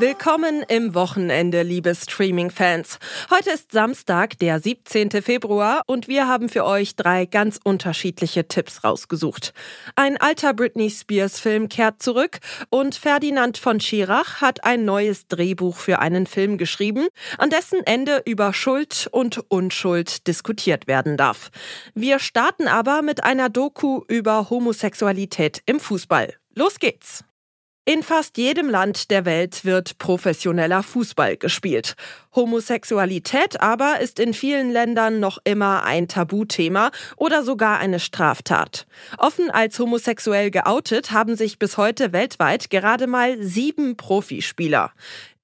Willkommen im Wochenende, liebe Streaming-Fans. Heute ist Samstag, der 17. Februar und wir haben für euch drei ganz unterschiedliche Tipps rausgesucht. Ein alter Britney Spears-Film kehrt zurück und Ferdinand von Schirach hat ein neues Drehbuch für einen Film geschrieben, an dessen Ende über Schuld und Unschuld diskutiert werden darf. Wir starten aber mit einer Doku über Homosexualität im Fußball. Los geht's! In fast jedem Land der Welt wird professioneller Fußball gespielt. Homosexualität aber ist in vielen Ländern noch immer ein Tabuthema oder sogar eine Straftat. Offen als homosexuell geoutet haben sich bis heute weltweit gerade mal sieben Profispieler.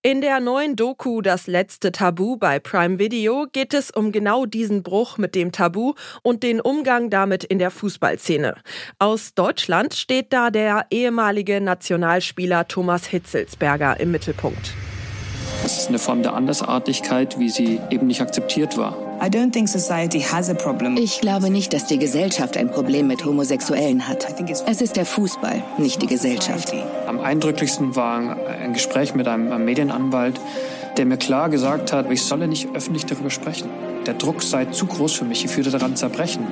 In der neuen Doku Das letzte Tabu bei Prime Video geht es um genau diesen Bruch mit dem Tabu und den Umgang damit in der Fußballszene. Aus Deutschland steht da der ehemalige Nationalspieler Thomas Hitzelsberger im Mittelpunkt. Das ist eine Form der Andersartigkeit, wie sie eben nicht akzeptiert war. Ich glaube nicht, dass die Gesellschaft ein Problem mit Homosexuellen hat. Es ist der Fußball, nicht die Gesellschaft. Am eindrücklichsten war ein Gespräch mit einem Medienanwalt, der mir klar gesagt hat, ich solle nicht öffentlich darüber sprechen. Der Druck sei zu groß für mich, ich würde daran zerbrechen.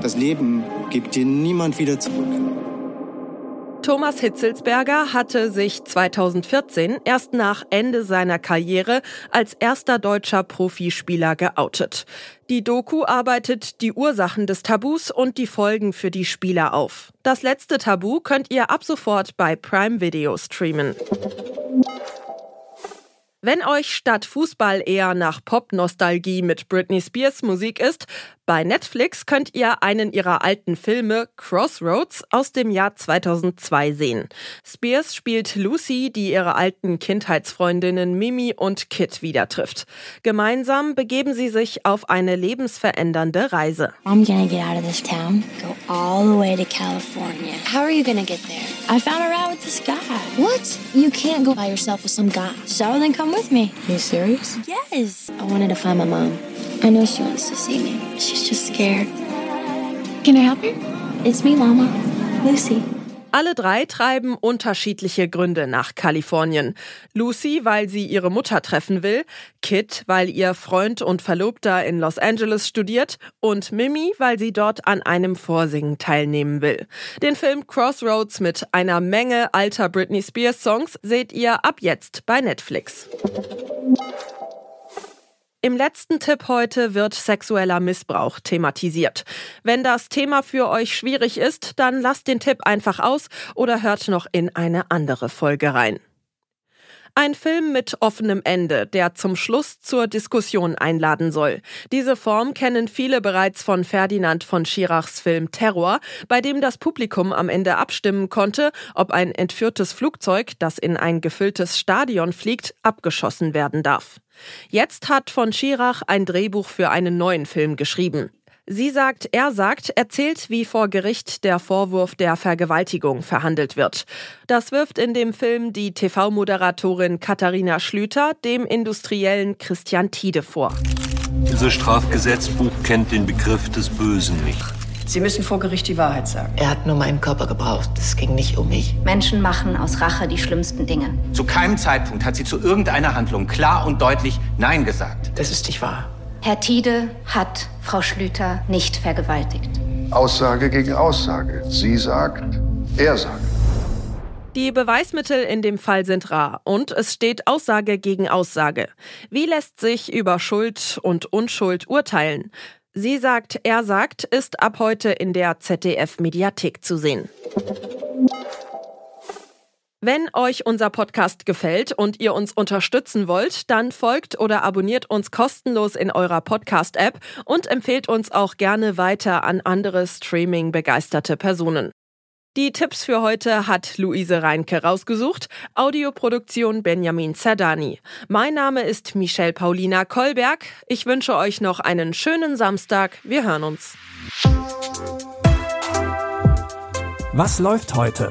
Das Leben gibt dir niemand wieder zurück. Thomas Hitzelsberger hatte sich 2014 erst nach Ende seiner Karriere als erster deutscher Profispieler geoutet. Die Doku arbeitet die Ursachen des Tabus und die Folgen für die Spieler auf. Das letzte Tabu könnt ihr ab sofort bei Prime Video streamen. Wenn euch statt Fußball eher nach Pop-Nostalgie mit Britney Spears Musik ist, bei Netflix könnt ihr einen ihrer alten Filme Crossroads aus dem Jahr 2002 sehen. Spears spielt Lucy, die ihre alten Kindheitsfreundinnen Mimi und Kit wieder trifft. Gemeinsam begeben sie sich auf eine lebensverändernde Reise. I'm gonna get out of this town, go all the way to California. How are you gonna get there? I found a ride with this guy. What? You can't go by yourself with some guy. So then come with me. You serious? Yes. I wanted to find my mom. I know she wants to see me. She's just scared. Can I help you? It's me, Mama. Lucy. Alle drei treiben unterschiedliche Gründe nach Kalifornien. Lucy, weil sie ihre Mutter treffen will, Kit, weil ihr Freund und Verlobter in Los Angeles studiert und Mimi, weil sie dort an einem Vorsingen teilnehmen will. Den Film Crossroads mit einer Menge alter Britney Spears Songs seht ihr ab jetzt bei Netflix. Im letzten Tipp heute wird sexueller Missbrauch thematisiert. Wenn das Thema für euch schwierig ist, dann lasst den Tipp einfach aus oder hört noch in eine andere Folge rein. Ein Film mit offenem Ende, der zum Schluss zur Diskussion einladen soll. Diese Form kennen viele bereits von Ferdinand von Schirachs Film Terror, bei dem das Publikum am Ende abstimmen konnte, ob ein entführtes Flugzeug, das in ein gefülltes Stadion fliegt, abgeschossen werden darf. Jetzt hat von Schirach ein Drehbuch für einen neuen Film geschrieben. Sie sagt, er sagt, erzählt, wie vor Gericht der Vorwurf der Vergewaltigung verhandelt wird. Das wirft in dem Film die TV-Moderatorin Katharina Schlüter dem Industriellen Christian Tiede vor. Unser Strafgesetzbuch kennt den Begriff des Bösen nicht. Sie müssen vor Gericht die Wahrheit sagen. Er hat nur meinen Körper gebraucht. Es ging nicht um mich. Menschen machen aus Rache die schlimmsten Dinge. Zu keinem Zeitpunkt hat sie zu irgendeiner Handlung klar und deutlich Nein gesagt. Das ist nicht wahr. Herr Tiede hat Frau Schlüter nicht vergewaltigt. Aussage gegen Aussage. Sie sagt, er sagt. Die Beweismittel in dem Fall sind rar und es steht Aussage gegen Aussage. Wie lässt sich über Schuld und Unschuld urteilen? Sie sagt, er sagt, ist ab heute in der ZDF-Mediathek zu sehen. Wenn euch unser Podcast gefällt und ihr uns unterstützen wollt, dann folgt oder abonniert uns kostenlos in eurer Podcast-App und empfehlt uns auch gerne weiter an andere Streaming-begeisterte Personen. Die Tipps für heute hat Luise Reinke rausgesucht. Audioproduktion Benjamin Zerdani. Mein Name ist Michelle Paulina Kolberg. Ich wünsche euch noch einen schönen Samstag. Wir hören uns. Was läuft heute?